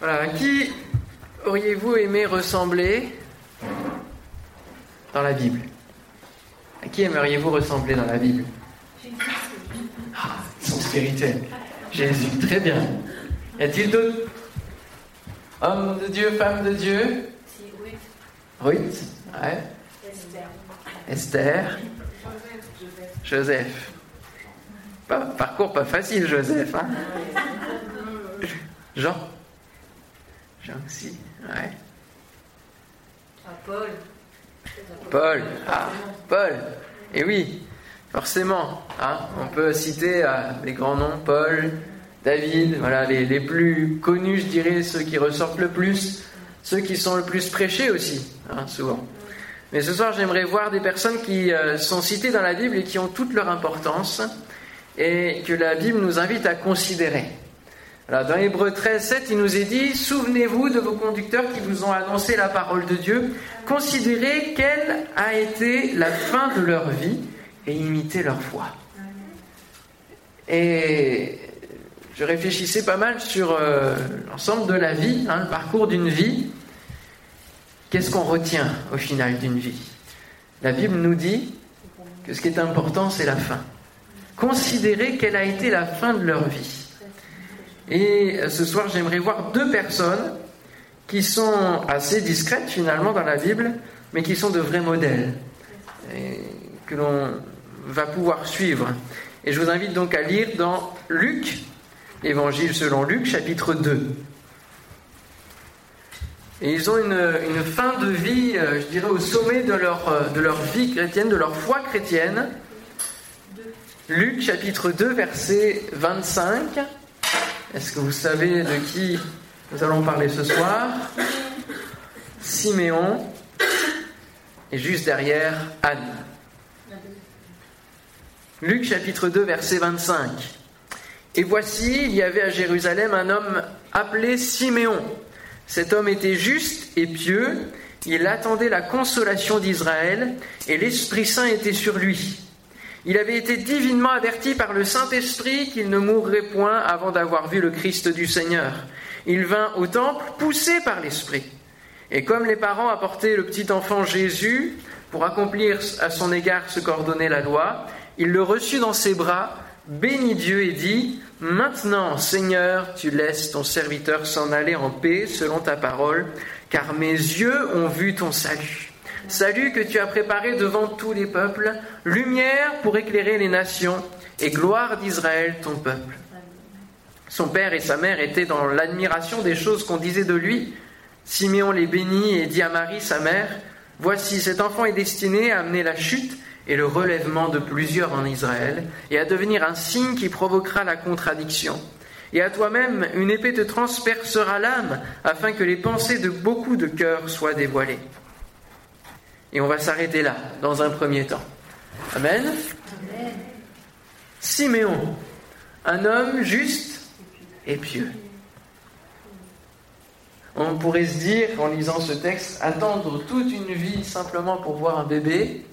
Voilà, à qui auriez-vous aimé ressembler dans la Bible? À qui aimeriez-vous ressembler dans la Bible? Ah, ils sont spirituels. Jésus, très bien. Y a-t-il d'autres? Hommes de Dieu, femmes de Dieu? Ruth, ouais. Esther. Joseph. Pas, parcours pas facile, Joseph. Hein Jean. Ouais. Paul. Paul. Ah, Paul. Et oui, forcément. Hein, on peut citer euh, les grands noms, Paul, David, voilà, les, les, plus connus, je dirais, ceux qui ressortent le plus, ceux qui sont le plus prêchés aussi, hein, souvent. Mais ce soir, j'aimerais voir des personnes qui euh, sont citées dans la Bible et qui ont toute leur importance et que la Bible nous invite à considérer. Alors, dans Hébreu 13, 7, il nous est dit Souvenez-vous de vos conducteurs qui vous ont annoncé la parole de Dieu, considérez quelle a été la fin de leur vie et imitez leur foi. Et je réfléchissais pas mal sur euh, l'ensemble de la vie, hein, le parcours d'une vie. Qu'est-ce qu'on retient au final d'une vie? La Bible nous dit que ce qui est important, c'est la fin. Considérez quelle a été la fin de leur vie. Et ce soir, j'aimerais voir deux personnes qui sont assez discrètes finalement dans la Bible, mais qui sont de vrais modèles, et que l'on va pouvoir suivre. Et je vous invite donc à lire dans Luc, Évangile selon Luc, chapitre 2. Et ils ont une, une, fin de vie, je dirais, au sommet de leur, de leur vie chrétienne, de leur foi chrétienne. Luc chapitre 2, verset 25. Est-ce que vous savez de qui nous allons parler ce soir? Siméon. Et juste derrière, Anne. Luc chapitre 2, verset 25. Et voici, il y avait à Jérusalem un homme appelé Siméon. Cet homme était juste et pieux, il attendait la consolation d'Israël, et l'Esprit Saint était sur lui. Il avait été divinement averti par le Saint-Esprit qu'il ne mourrait point avant d'avoir vu le Christ du Seigneur. Il vint au temple poussé par l'Esprit. Et comme les parents apportaient le petit enfant Jésus pour accomplir à son égard ce qu'ordonnait la loi, il le reçut dans ses bras, bénit Dieu et dit, Maintenant, Seigneur, tu laisses ton serviteur s'en aller en paix selon ta parole, car mes yeux ont vu ton salut. Salut que tu as préparé devant tous les peuples, lumière pour éclairer les nations et gloire d'Israël, ton peuple. Son père et sa mère étaient dans l'admiration des choses qu'on disait de lui. Siméon les bénit et dit à Marie, sa mère, Voici, cet enfant est destiné à amener la chute et le relèvement de plusieurs en Israël, et à devenir un signe qui provoquera la contradiction. Et à toi-même, une épée te transpercera l'âme, afin que les pensées de beaucoup de cœurs soient dévoilées. Et on va s'arrêter là, dans un premier temps. Amen. Amen. Siméon, un homme juste et pieux. On pourrait se dire, en lisant ce texte, attendre toute une vie simplement pour voir un bébé.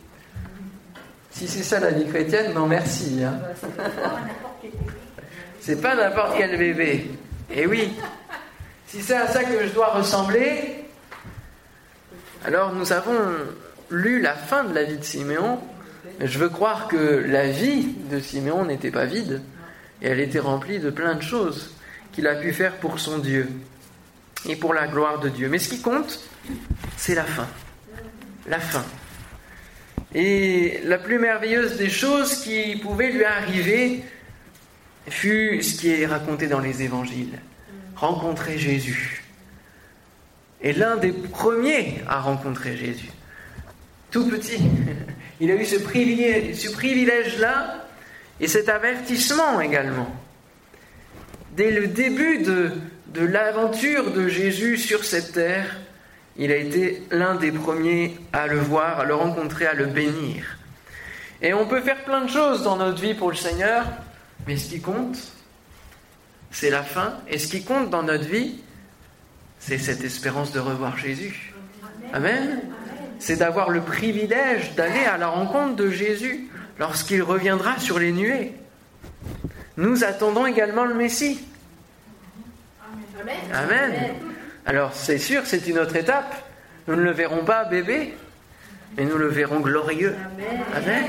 Si c'est ça la vie chrétienne, non merci. Hein. C'est pas n'importe quel bébé. Et oui, si c'est à ça que je dois ressembler, alors nous avons lu la fin de la vie de Siméon, je veux croire que la vie de Siméon n'était pas vide, et elle était remplie de plein de choses qu'il a pu faire pour son Dieu et pour la gloire de Dieu. Mais ce qui compte, c'est la fin. La fin. Et la plus merveilleuse des choses qui pouvaient lui arriver fut ce qui est raconté dans les évangiles. Rencontrer Jésus. Et l'un des premiers à rencontrer Jésus. Tout petit. Il a eu ce privilège, ce privilège-là et cet avertissement également. Dès le début de, de l'aventure de Jésus sur cette terre, il a été l'un des premiers à le voir, à le rencontrer, à le bénir. Et on peut faire plein de choses dans notre vie pour le Seigneur, mais ce qui compte, c'est la fin. Et ce qui compte dans notre vie, c'est cette espérance de revoir Jésus. Amen. C'est d'avoir le privilège d'aller à la rencontre de Jésus lorsqu'il reviendra sur les nuées. Nous attendons également le Messie. Amen. Alors c'est sûr, c'est une autre étape. Nous ne le verrons pas bébé, mais nous le verrons glorieux. Amen.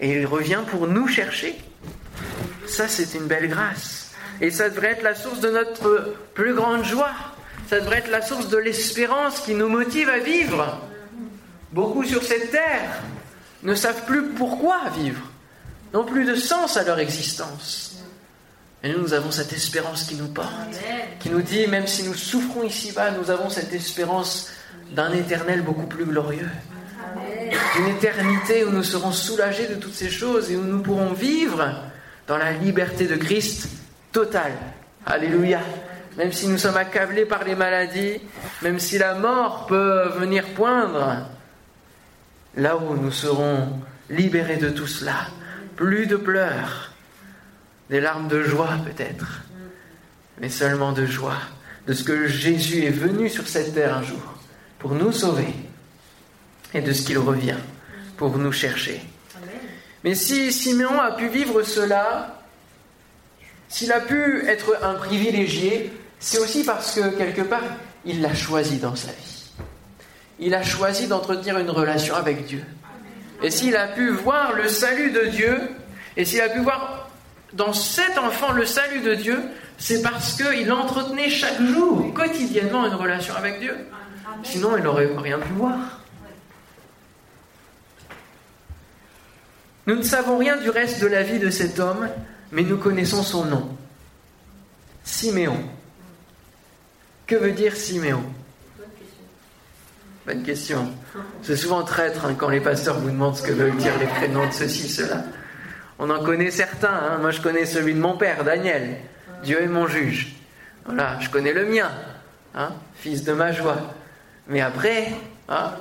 Et il revient pour nous chercher. Ça, c'est une belle grâce. Et ça devrait être la source de notre plus grande joie. Ça devrait être la source de l'espérance qui nous motive à vivre. Beaucoup sur cette terre ne savent plus pourquoi vivre, n'ont plus de sens à leur existence. Et nous, nous avons cette espérance qui nous porte, qui nous dit, même si nous souffrons ici-bas, nous avons cette espérance d'un éternel beaucoup plus glorieux. D'une éternité où nous serons soulagés de toutes ces choses et où nous pourrons vivre dans la liberté de Christ totale. Alléluia. Même si nous sommes accablés par les maladies, même si la mort peut venir poindre, là où nous serons libérés de tout cela, plus de pleurs, des larmes de joie peut-être, mais seulement de joie, de ce que Jésus est venu sur cette terre un jour pour nous sauver et de ce qu'il revient pour nous chercher. Mais si Siméon a pu vivre cela, s'il a pu être un privilégié, c'est aussi parce que quelque part, il l'a choisi dans sa vie. Il a choisi d'entretenir une relation avec Dieu. Et s'il a pu voir le salut de Dieu, et s'il a pu voir dans cet enfant le salut de Dieu, c'est parce qu'il entretenait chaque jour, quotidiennement, une relation avec Dieu. Sinon, il n'aurait rien pu voir. Nous ne savons rien du reste de la vie de cet homme, mais nous connaissons son nom. Siméon. Que veut dire Siméon? Bonne question. C'est souvent traître hein, quand les pasteurs vous demandent ce que veulent dire les prénoms de ceci, cela. On en connaît certains. Hein. Moi, je connais celui de mon père, Daniel. Dieu est mon juge. Voilà, je connais le mien, hein, fils de ma joie. Mais après,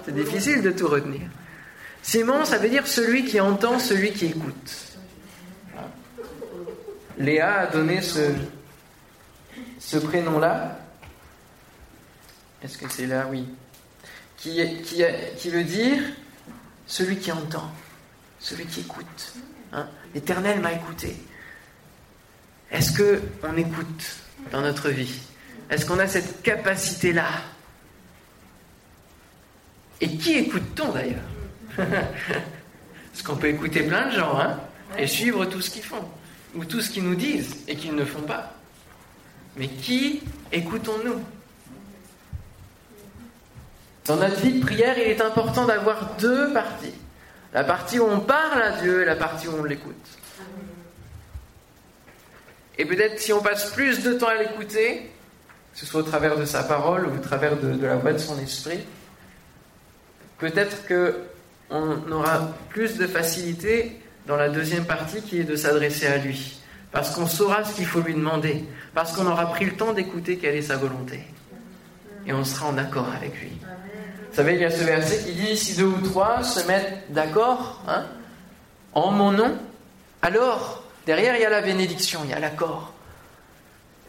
c'est difficile de tout retenir. Simon, ça veut dire celui qui entend, celui qui écoute. Léa a donné ce prénom-là. Est-ce que c'est là? Oui. Qui, qui, qui, veut dire celui qui entend, celui qui écoute. Hein? L'Éternel m'a écouté. Est-ce que on écoute dans notre vie? Est-ce qu'on a cette capacité-là? Et qui écoute-t-on d'ailleurs? Parce qu'on peut écouter plein de gens hein, et suivre tout ce qu'ils font, ou tout ce qu'ils nous disent et qu'ils ne font pas. Mais qui écoutons-nous? Dans notre vie de prière, il est important d'avoir deux parties. La partie où on parle à Dieu et la partie où on l'écoute. Et peut-être si on passe plus de temps à l'écouter, que ce soit au travers de sa parole ou au travers de, la voix de son esprit, peut-être que on aura plus de facilité dans la deuxième partie qui est de s'adresser à lui. Parce qu'on saura ce qu'il faut lui demander. Parce qu'on aura pris le temps d'écouter quelle est sa volonté. Et on sera en accord avec lui. Vous savez, il y a ce verset qui dit si deux ou trois se mettent d'accord hein, en mon nom, alors derrière il y a la bénédiction, il y a l'accord.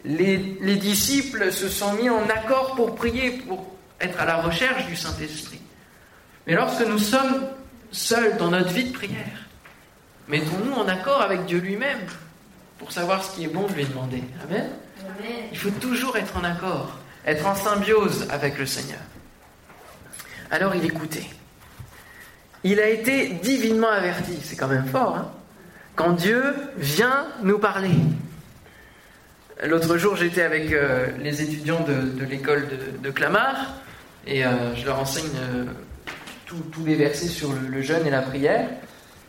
Les, les disciples se sont mis en accord pour prier, pour être à la recherche du Saint-Esprit. Mais lorsque nous sommes seuls dans notre vie de prière, mettons-nous en accord avec Dieu lui-même pour savoir ce qui est bon de lui demander. Amen. Il faut toujours être en accord, être en symbiose avec le Seigneur. Alors il écoutait. Il a été divinement averti, c'est quand même fort, hein quand Dieu vient nous parler. L'autre jour, j'étais avec euh, les étudiants de, l'école de, Clamart et euh, je leur enseigne euh, tous les versets sur le, jeûne et la prière.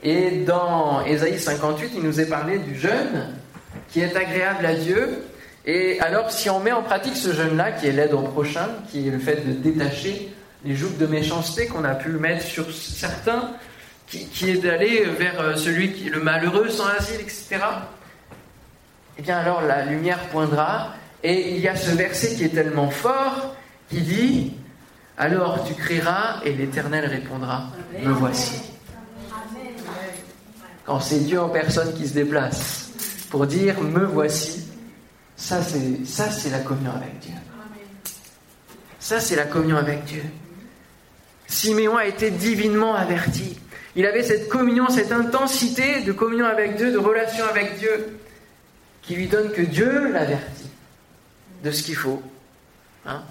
Et dans Ésaïe 58, il nous est parlé du jeûne qui est agréable à Dieu. Et alors, si on met en pratique ce jeûne-là, qui est l'aide au prochain, qui est le fait de détacher les jougs de méchanceté qu'on a pu mettre sur certains, qui, est d'aller vers euh, celui qui est le malheureux sans asile, etc. Eh bien, alors la lumière poindra. Et il y a ce verset qui est tellement fort qui dit alors tu crieras et l'Éternel répondra, me voici. Quand c'est Dieu en personne qui se déplace pour dire, me voici, ça c'est, ça c'est la communion avec Dieu. Ça c'est la communion avec Dieu. Siméon a été divinement averti. Il avait cette communion, cette intensité de communion avec Dieu, de relation avec Dieu, qui lui donne que Dieu l'avertit. de ce qu'il faut. Hein.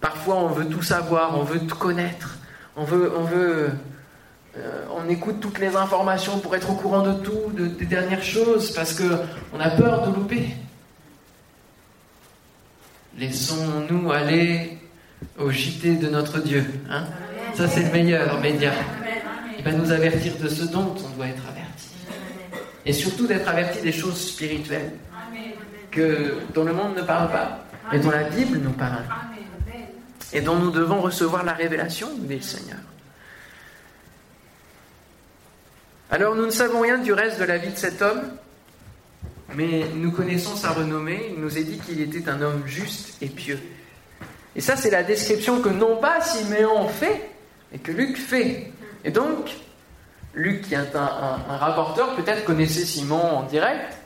Parfois, on veut tout savoir, on veut tout connaître, on veut, on veut, euh, on écoute toutes les informations pour être au courant de tout, des dernières choses, parce que on a peur de louper. Laissons-nous aller au JT de notre Dieu. Hein. Ça, c'est le meilleur média. Il va nous avertir de ce dont on doit être averti. Et surtout d'être averti des choses spirituelles que, dont le monde ne parle pas, mais dont la Bible nous parle. Et dont nous devons recevoir la révélation, dit le Seigneur. Alors nous ne savons rien du reste de la vie de cet homme, mais nous connaissons sa renommée. Il nous est dit qu'il était un homme juste et pieux. Et ça, c'est la description que non pas Siméon fait, mais que Luc fait. Et donc, Luc, qui est un, rapporteur, peut-être connaissait Simon en direct,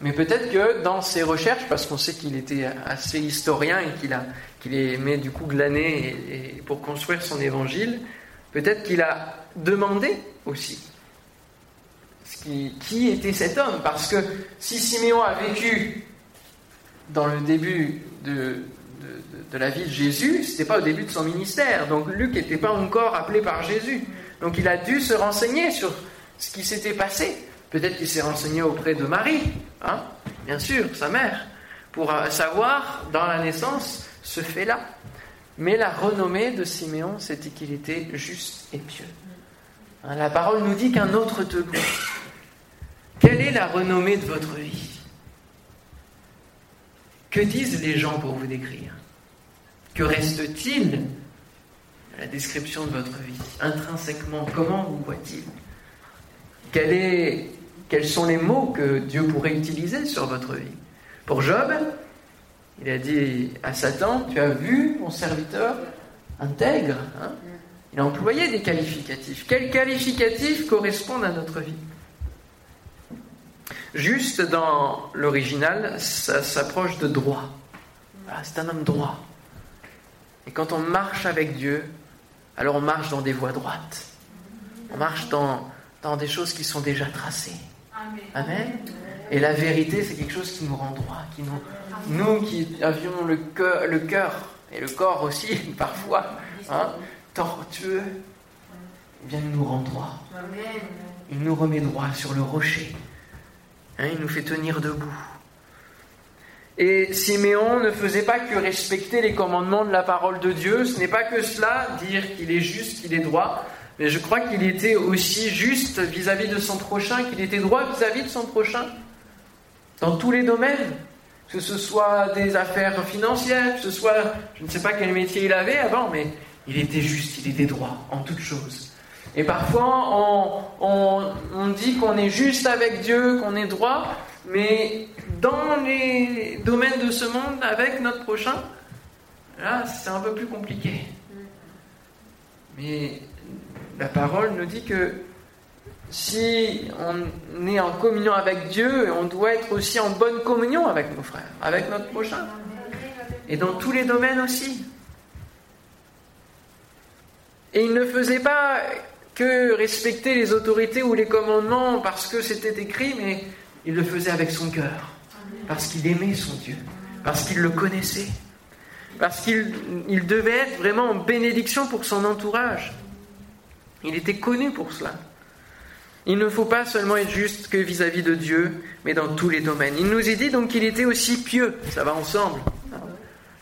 mais peut-être que dans ses recherches, parce qu'on sait qu'il était assez historien et qu'il a qu'il aimait du coup glaner et, pour construire son évangile, peut-être qu'il a demandé aussi qui, qui, était cet homme. Parce que si Siméon a vécu dans le début de, de, la vie de Jésus, ce n'était pas au début de son ministère. Donc Luc n'était pas encore appelé par Jésus. Donc il a dû se renseigner sur ce qui s'était passé. Peut-être qu'il s'est renseigné auprès de Marie, hein, bien sûr, sa mère, pour euh, savoir dans la naissance ce fait-là. Mais la renommée de Siméon, c'était qu'il était juste et pieux. Hein, la parole nous dit qu'un autre loue. Quelle est la renommée de votre vie? Que disent les gens pour vous décrire? Que reste-t-il de la description de votre vie Intrinsèquement, comment vous voit-il? Quels sont les mots que Dieu pourrait utiliser sur votre vie? Pour Job, il a dit à Satan, tu as vu mon serviteur intègre hein? Il a employé des qualificatifs. Quels qualificatifs correspondent à notre vie? Juste dans l'original, ça s'approche de droit. c'est un homme droit. Et quand on marche avec Dieu, alors on marche dans des voies droites. On marche dans, dans des choses qui sont déjà tracées. Amen. Et la vérité, c'est quelque chose qui nous rend droit. Qui nous, nous qui avions le cœur, le cœur et le corps aussi, parfois, hein, tortueux, eh bien, il nous rend droit. Il nous remet droit sur le rocher. Hein, il nous fait tenir debout. Et Siméon ne faisait pas que respecter les commandements de la parole de Dieu, ce n'est pas que cela, dire qu'il est juste, qu'il est droit, mais je crois qu'il était aussi juste vis-à-vis de son prochain, qu'il était droit vis-à-vis de son prochain, dans tous les domaines, que ce soit des affaires financières, que ce soit, je ne sais pas quel métier il avait avant, mais il était juste, il était droit en toutes choses. Et parfois, on, on dit qu'on est juste avec Dieu, qu'on est droit, mais dans les domaines de ce monde avec notre prochain, là, c'est un peu plus compliqué. Mais la parole nous dit que si on est en communion avec Dieu, on doit être aussi en bonne communion avec nos frères, avec notre prochain. Et dans tous les domaines aussi. Et il ne faisait pas que respecter les autorités ou les commandements parce que c'était écrit, mais il le faisait avec son cœur parce qu'il aimait son Dieu, parce qu'il le connaissait, parce qu'il devait être vraiment en bénédiction pour son entourage. Il était connu pour cela. Il ne faut pas seulement être juste que vis-à-vis de Dieu, mais dans tous les domaines. Il nous est dit donc qu'il était aussi pieux. Ça va ensemble.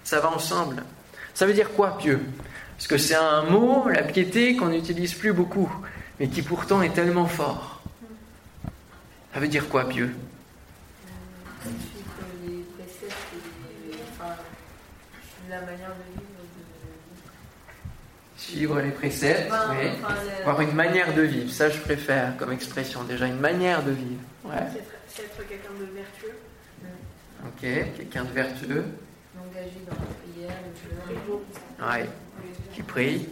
Ça va ensemble. Ça veut dire quoi pieux? Parce que c'est un mot, la piété, qu'on n'utilise plus beaucoup, mais qui pourtant est tellement fort. Ça veut dire quoi pieux? La manière de vivre. Suivre les préceptes, oui. Avoir une manière de vivre, ça je préfère comme expression, déjà une manière de vivre. Ouais. C'est être quelqu'un de vertueux. Ok, quelqu'un de vertueux. Engagé dans la prière, ouais. Qui prie.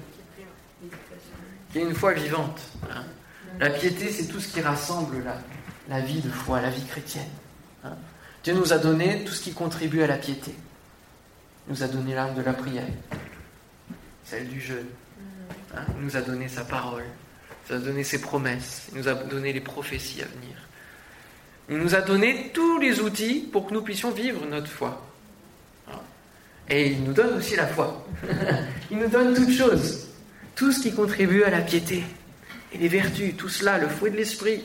Qui est une foi vivante. Hein. La piété, c'est tout ce qui rassemble la, la vie de foi, la vie chrétienne. Hein. Dieu nous a donné tout ce qui contribue à la piété nous a donné l'âme de la prière, celle du jeûne. Hein, il nous a donné sa parole, il nous a donné ses promesses, il nous a donné les prophéties à venir. Il nous a donné tous les outils pour que nous puissions vivre notre foi. Et il nous donne aussi la foi. il nous donne toutes choses. Tout ce qui contribue à la piété. Et les vertus, tout cela, le fruit de l'esprit,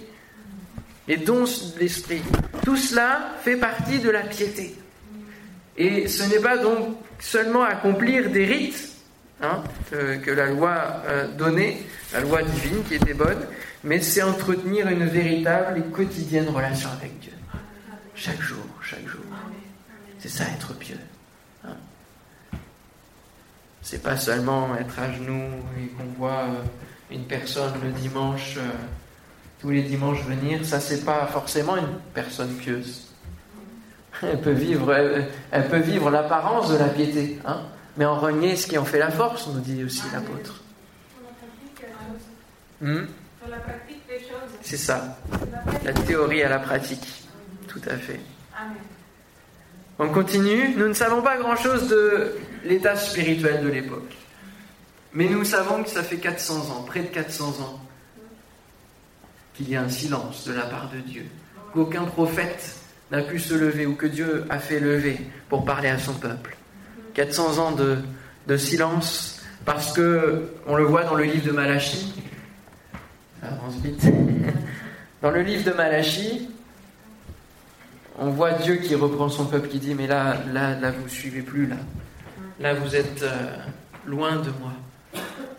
les dons de l'esprit, tout cela fait partie de la piété. Et ce n'est pas donc seulement accomplir des rites hein, que, la loi euh, donnait, la loi divine qui était bonne, mais c'est entretenir une véritable et quotidienne relation avec Dieu. Chaque jour, chaque jour. C'est ça être pieux. C'est pas seulement être à genoux et qu'on voit euh, une personne le dimanche, euh, tous les dimanches venir. Ça, c'est pas forcément une personne pieuse. Elle peut vivre, elle, peut vivre l'apparence de la piété, hein, mais en renier ce qui en fait la force, nous dit aussi l'apôtre. Hmm? C'est ça. La théorie à la pratique. Tout à fait. On continue. Nous ne savons pas grand-chose de l'état spirituel de l'époque. Mais nous savons que ça fait 400 ans, près de 400 ans, qu'il y a un silence de la part de Dieu. Qu'aucun prophète n'a pu se lever ou que Dieu a fait lever pour parler à son peuple. 400 ans de, silence parce que on le voit dans le livre de Malachie. Avance vite. Dans le livre de Malachie, on voit Dieu qui reprend son peuple qui dit mais là là là vous suivez plus là. Là vous êtes euh, loin de moi.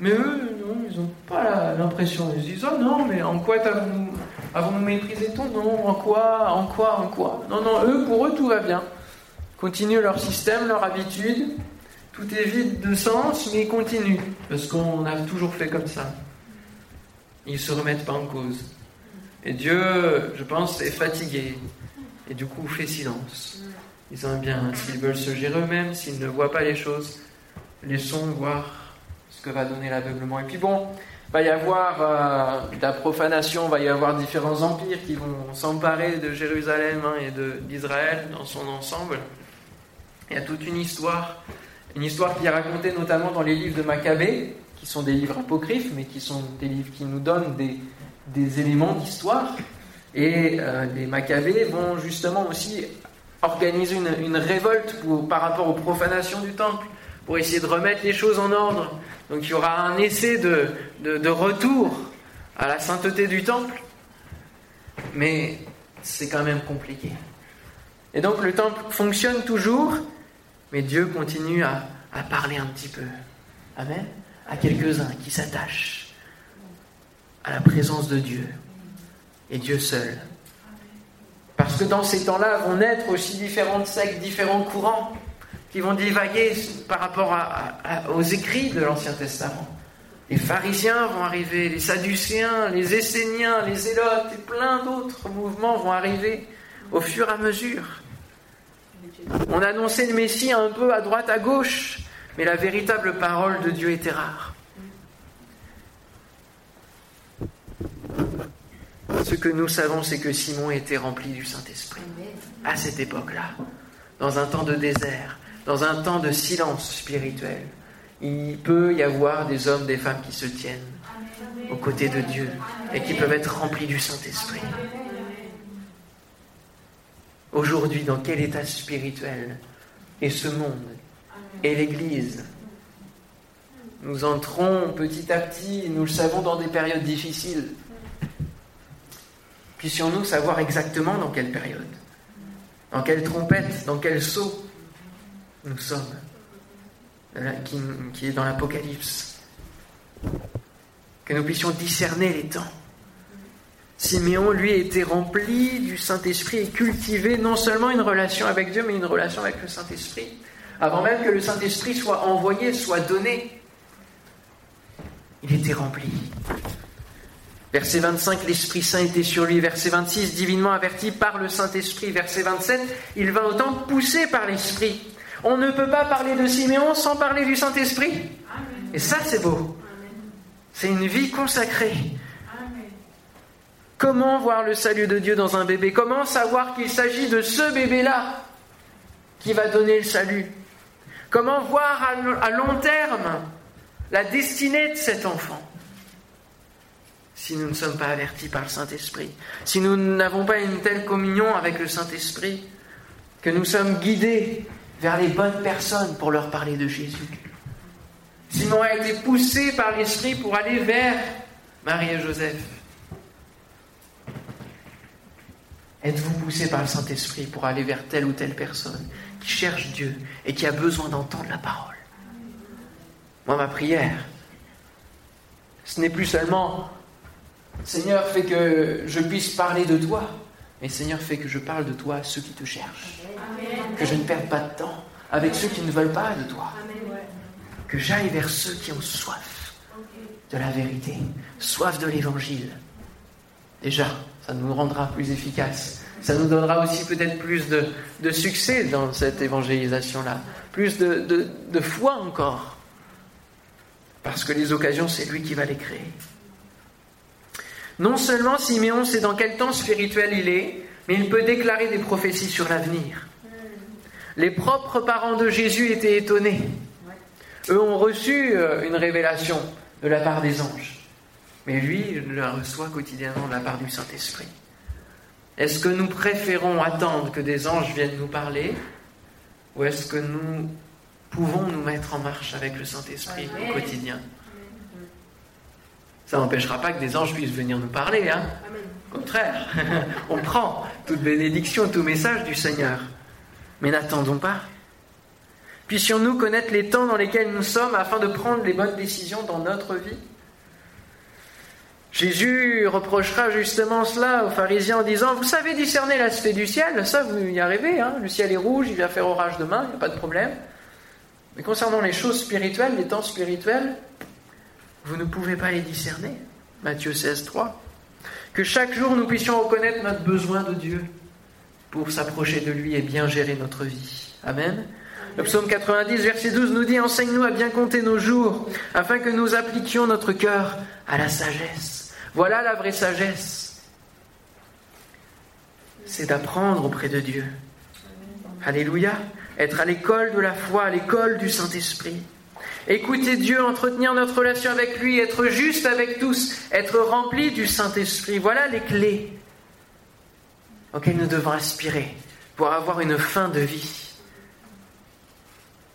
Mais eux, non, ils n'ont pas l'impression. Ils se disent Oh non, mais en quoi avons-nous avons méprisé ton nom? En quoi En quoi En quoi? Non, non, eux, pour eux, tout va bien. Continuent leur système, leur habitude. Tout est vide de sens, mais ils continuent. Parce qu'on a toujours fait comme ça. Ils ne se remettent pas en cause. Et Dieu, je pense, est fatigué. Et du coup, fait silence. Ils ont bien, s'ils veulent se gérer eux-mêmes, s'ils ne voient pas les choses, laissons voir que va donner l'aveuglement. Et puis bon, va y avoir euh, de la profanation, va y avoir différents empires qui vont s'emparer de Jérusalem hein, et d'Israël dans son ensemble. Il y a toute une histoire, une histoire qui est racontée notamment dans les livres de Maccabée, qui sont des livres apocryphes, mais qui sont des livres qui nous donnent des éléments d'histoire. Et euh, les Maccabées vont justement aussi organiser une, révolte par rapport aux profanations du temple, pour essayer de remettre les choses en ordre, donc il y aura un essai de, de, retour à la sainteté du temple, mais c'est quand même compliqué. Et donc le temple fonctionne toujours, mais Dieu continue à, à parler un petit peu. Amen. À quelques-uns qui s'attachent à la présence de Dieu et Dieu seul. Parce que dans ces temps-là vont naître aussi différentes sectes, différents courants qui vont divaguer par rapport aux écrits de l'Ancien Testament. Les pharisiens vont arriver, les sadducéens, les esséniens, les zélotes et plein d'autres mouvements vont arriver au fur et à mesure. On annonçait le Messie un peu à droite, à gauche, mais la véritable parole de Dieu était rare. Ce que nous savons, c'est que Simon était rempli du Saint-Esprit à cette époque-là, dans un temps de désert, dans un temps de silence spirituel, il peut y avoir des hommes, des femmes qui se tiennent aux côtés de Dieu et qui peuvent être remplis du Saint-Esprit. Aujourd'hui, dans quel état spirituel est ce monde et l'Église? Nous entrons petit à petit, nous le savons, dans des périodes difficiles. Puissions-nous savoir exactement dans quelle période, dans quelle trompette, dans quel saut nous sommes, qui, qui est dans l'Apocalypse. Que nous puissions discerner les temps. Siméon, lui, était rempli du Saint-Esprit et cultivait non seulement une relation avec Dieu, mais une relation avec le Saint-Esprit. Avant même que le Saint-Esprit soit envoyé, soit donné, il était rempli. Verset 25, l'Esprit Saint était sur lui. Verset 26, divinement averti par le Saint-Esprit. Verset 27, il vint autant poussé par l'Esprit. On ne peut pas parler de Siméon sans parler du Saint-Esprit. Et ça, c'est beau. C'est une vie consacrée. Comment voir le salut de Dieu dans un bébé? Comment savoir qu'il s'agit de ce bébé-là qui va donner le salut? Comment voir à long terme la destinée de cet enfant? Si nous ne sommes pas avertis par le Saint-Esprit, si nous n'avons pas une telle communion avec le Saint-Esprit, que nous sommes guidés vers les bonnes personnes pour leur parler de Jésus. Simon a été poussé par l'Esprit pour aller vers Marie et Joseph. Êtes-vous poussé par le Saint-Esprit pour aller vers telle ou telle personne qui cherche Dieu et qui a besoin d'entendre la parole? Moi, ma prière, ce n'est plus seulement Seigneur, fais que je puisse parler de toi, mais Seigneur, fais que je parle de toi à ceux qui te cherchent. Que je ne perde pas de temps avec ceux qui ne veulent pas de toi. Que j'aille vers ceux qui ont soif de la vérité, soif de l'évangile. Déjà, ça nous rendra plus efficaces. Ça nous donnera aussi peut-être plus de, succès dans cette évangélisation-là, plus de, de foi encore. Parce que les occasions, c'est lui qui va les créer. Non seulement Siméon sait dans quel temps spirituel il est, mais il peut déclarer des prophéties sur l'avenir. Les propres parents de Jésus étaient étonnés. Eux ont reçu euh, une révélation de la part des anges. Mais lui, il la reçoit quotidiennement de la part du Saint-Esprit. Est-ce que nous préférons attendre que des anges viennent nous parler ou est-ce que nous pouvons nous mettre en marche avec le Saint-Esprit au quotidien? Ça n'empêchera pas que des anges puissent venir nous parler. Hein au contraire, on prend toute bénédiction, tout message du Seigneur. Mais n'attendons pas. Puissions-nous connaître les temps dans lesquels nous sommes afin de prendre les bonnes décisions dans notre vie Jésus reprochera justement cela aux pharisiens en disant, vous savez discerner l'aspect du ciel, ça vous y arrivez, hein le ciel est rouge, il va faire orage demain, il n'y a pas de problème. Mais concernant les choses spirituelles, les temps spirituels, vous ne pouvez pas les discerner. Matthieu 16, 3. Que chaque jour nous puissions reconnaître notre besoin de Dieu pour s'approcher de lui et bien gérer notre vie. Amen. Le psaume 90, verset 12 nous dit Enseigne-nous à bien compter nos jours, afin que nous appliquions notre cœur à la sagesse. Voilà la vraie sagesse. C'est d'apprendre auprès de Dieu. Alléluia. Être à l'école de la foi, à l'école du Saint-Esprit. Écouter Dieu, entretenir notre relation avec lui, être juste avec tous, être rempli du Saint-Esprit. Voilà les clés auxquelles nous devons aspirer pour avoir une fin de vie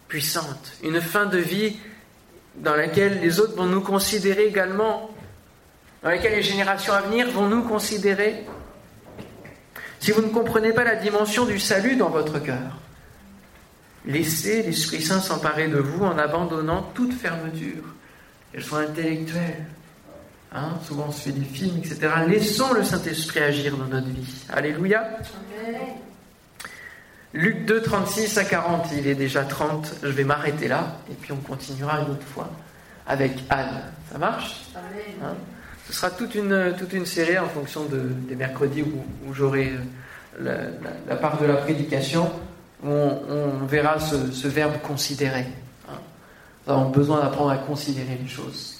puissante, une fin de vie dans laquelle les autres vont nous considérer également dans lesquels les générations à venir vont nous considérer Si vous ne comprenez pas la dimension du salut dans votre cœur, laissez l'Esprit Saint s'emparer de vous en abandonnant toute fermeture, qu'elle soit intellectuelle. Hein, souvent on se fait des films, etc. Laissons le Saint-Esprit agir dans notre vie. Alléluia. Luc 2, 36 à 40, il est déjà 30, je vais m'arrêter là, et puis on continuera une autre fois avec Anne. Ça marche? Hein? Ce sera toute une, toute une série en fonction des mercredis où, j'aurai euh, la, part de la prédication, où on, verra ce, verbe considérer. Hein. Nous avons besoin d'apprendre à considérer les choses.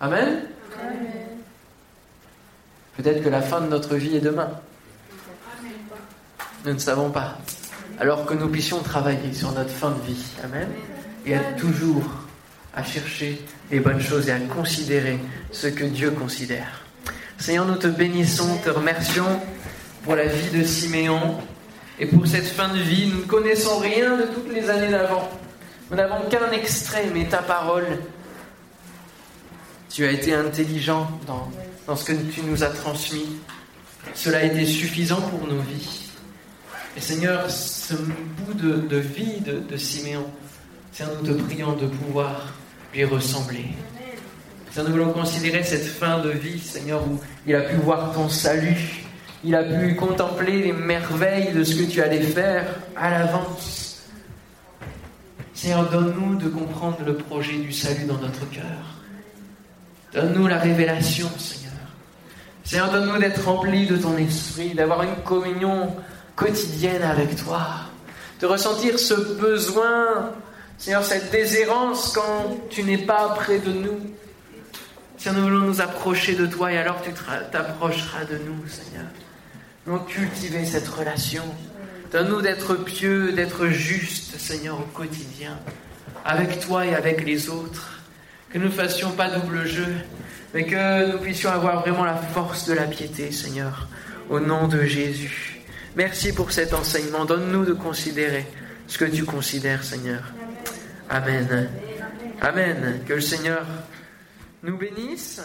Amen, Peut-être que la fin de notre vie est demain. Nous ne savons pas. Alors que nous puissions travailler sur notre fin de vie. Amen? Et être toujours à chercher les bonnes choses et à considérer ce que Dieu considère. Seigneur, nous te bénissons, te remercions pour la vie de Siméon et pour cette fin de vie. Nous ne connaissons rien de toutes les années d'avant. Nous n'avons qu'un extrait, mais ta parole. Tu as été intelligent dans, dans ce que tu nous as transmis. Cela a été suffisant pour nos vies. Et Seigneur, ce bout de, vie de, de Siméon, Seigneur, nous te prions de pouvoir lui ressembler. Seigneur, nous voulons considérer cette fin de vie, Seigneur, où il a pu voir ton salut, il a pu contempler les merveilles de ce que tu allais faire à l'avance. Seigneur, donne-nous de comprendre le projet du salut dans notre cœur. Donne-nous la révélation, Seigneur. Seigneur, donne-nous d'être remplis de ton esprit, d'avoir une communion quotidienne avec toi, de ressentir ce besoin Seigneur, cette déshérence quand tu n'es pas près de nous. Seigneur, nous voulons nous approcher de toi et alors tu t'approcheras de nous, Seigneur. Nous cultiver cette relation. Donne-nous d'être pieux, d'être juste, Seigneur, au quotidien, avec toi et avec les autres. Que nous ne fassions pas double jeu, mais que nous puissions avoir vraiment la force de la piété, Seigneur, au nom de Jésus. Merci pour cet enseignement. Donne-nous de considérer ce que tu considères, Seigneur. Amen. Amen. Que le Seigneur nous bénisse.